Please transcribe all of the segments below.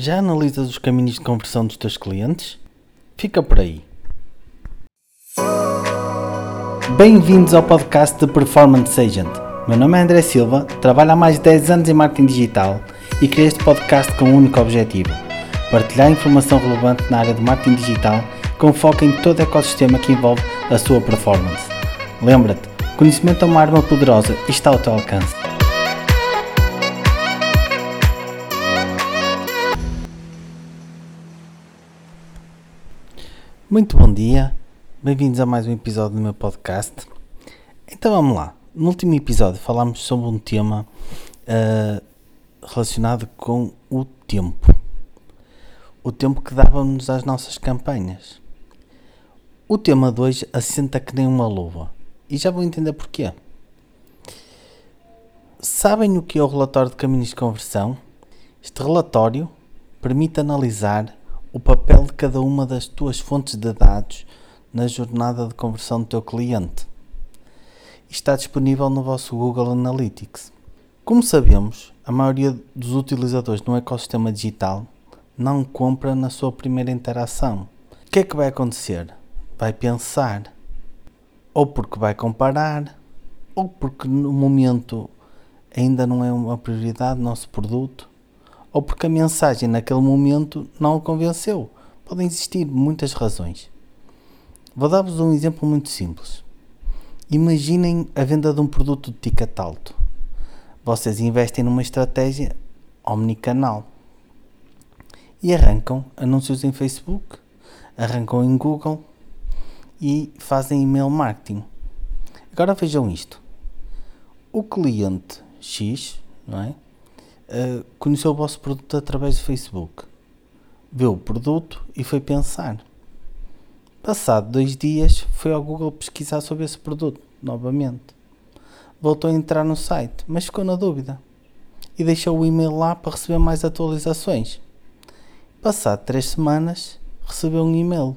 Já analisas os caminhos de conversão dos teus clientes? Fica por aí. Bem-vindos ao podcast de Performance Agent. Meu nome é André Silva, trabalho há mais de 10 anos em marketing digital e criei este podcast com um único objetivo: partilhar informação relevante na área de marketing digital com foco em todo o ecossistema que envolve a sua performance. Lembra-te, conhecimento é uma arma poderosa e está ao teu alcance. Muito bom dia, bem-vindos a mais um episódio do meu podcast. Então vamos lá. No último episódio falámos sobre um tema uh, relacionado com o tempo. O tempo que dávamos às nossas campanhas. O tema de hoje assenta que nem uma luva. E já vou entender porquê. Sabem o que é o relatório de caminhos de conversão? Este relatório permite analisar o papel de cada uma das tuas fontes de dados na jornada de conversão do teu cliente. Está disponível no vosso Google Analytics. Como sabemos, a maioria dos utilizadores no ecossistema digital não compra na sua primeira interação. O que é que vai acontecer? Vai pensar, ou porque vai comparar, ou porque no momento ainda não é uma prioridade nosso produto, ou porque a mensagem naquele momento não o convenceu. Podem existir muitas razões. Vou dar-vos um exemplo muito simples. Imaginem a venda de um produto de ticket alto. Vocês investem numa estratégia omnicanal e arrancam anúncios em Facebook, arrancam em Google e fazem email marketing. Agora vejam isto. O cliente X, não é? Uh, conheceu o vosso produto através do Facebook. Viu o produto e foi pensar. Passado dois dias, foi ao Google pesquisar sobre esse produto novamente. Voltou a entrar no site, mas ficou na dúvida. E deixou o e-mail lá para receber mais atualizações. Passado três semanas, recebeu um e-mail.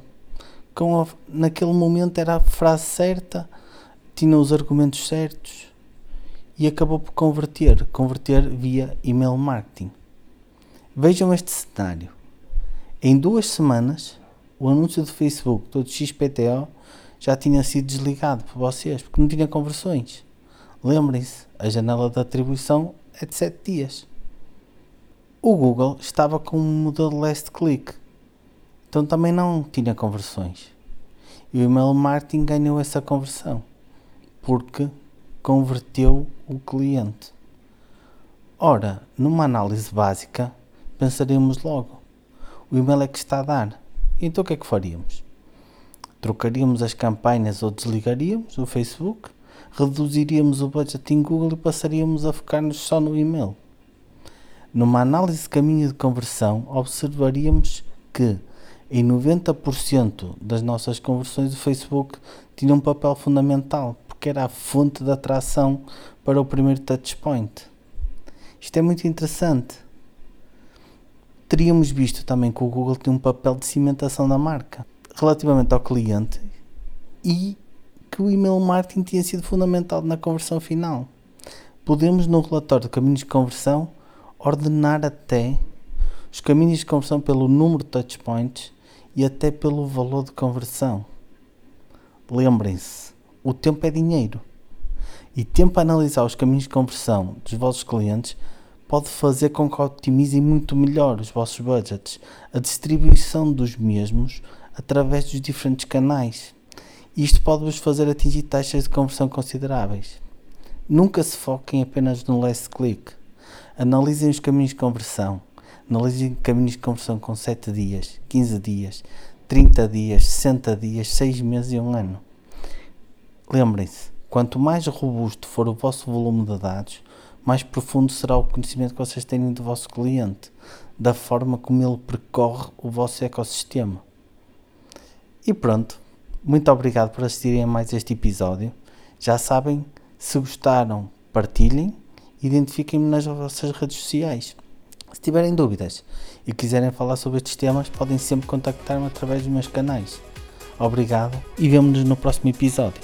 Com a, naquele momento era a frase certa, tinha os argumentos certos e acabou por converter, converter via email marketing. Vejam este cenário. Em duas semanas, o anúncio do Facebook do XPTO já tinha sido desligado por vocês, porque não tinha conversões. Lembrem-se, a janela de atribuição é de 7 dias. O Google estava com um modelo last click, então também não tinha conversões. E o email marketing ganhou essa conversão, porque converteu o cliente. Ora, numa análise básica, pensaremos logo: o e-mail é que está a dar. Então o que é que faríamos? Trocaríamos as campanhas ou desligaríamos o Facebook, reduziríamos o budget em Google e passaríamos a focar-nos só no e-mail. Numa análise de caminho de conversão, observaríamos que em 90% das nossas conversões o Facebook tinha um papel fundamental, porque era a fonte de atração para o primeiro touchpoint. Isto é muito interessante. Teríamos visto também que o Google tem um papel de cimentação da marca relativamente ao cliente e que o email marketing tinha sido fundamental na conversão final. Podemos, no relatório de caminhos de conversão, ordenar até os caminhos de conversão pelo número de touchpoints e até pelo valor de conversão. Lembrem-se, o tempo é dinheiro. E tempo a analisar os caminhos de conversão dos vossos clientes pode fazer com que otimizem muito melhor os vossos budgets, a distribuição dos mesmos através dos diferentes canais. Isto pode-vos fazer atingir taxas de conversão consideráveis. Nunca se foquem apenas no last click. Analisem os caminhos de conversão. Analisem caminhos de conversão com 7 dias, 15 dias, 30 dias, 60 dias, 6 meses e 1 ano. Lembrem-se, quanto mais robusto for o vosso volume de dados, mais profundo será o conhecimento que vocês têm do vosso cliente, da forma como ele percorre o vosso ecossistema. E pronto, muito obrigado por assistirem a mais este episódio. Já sabem, se gostaram, partilhem, identifiquem-me nas vossas redes sociais. Se tiverem dúvidas e quiserem falar sobre estes temas, podem sempre contactar-me através dos meus canais. Obrigado e vemo-nos no próximo episódio.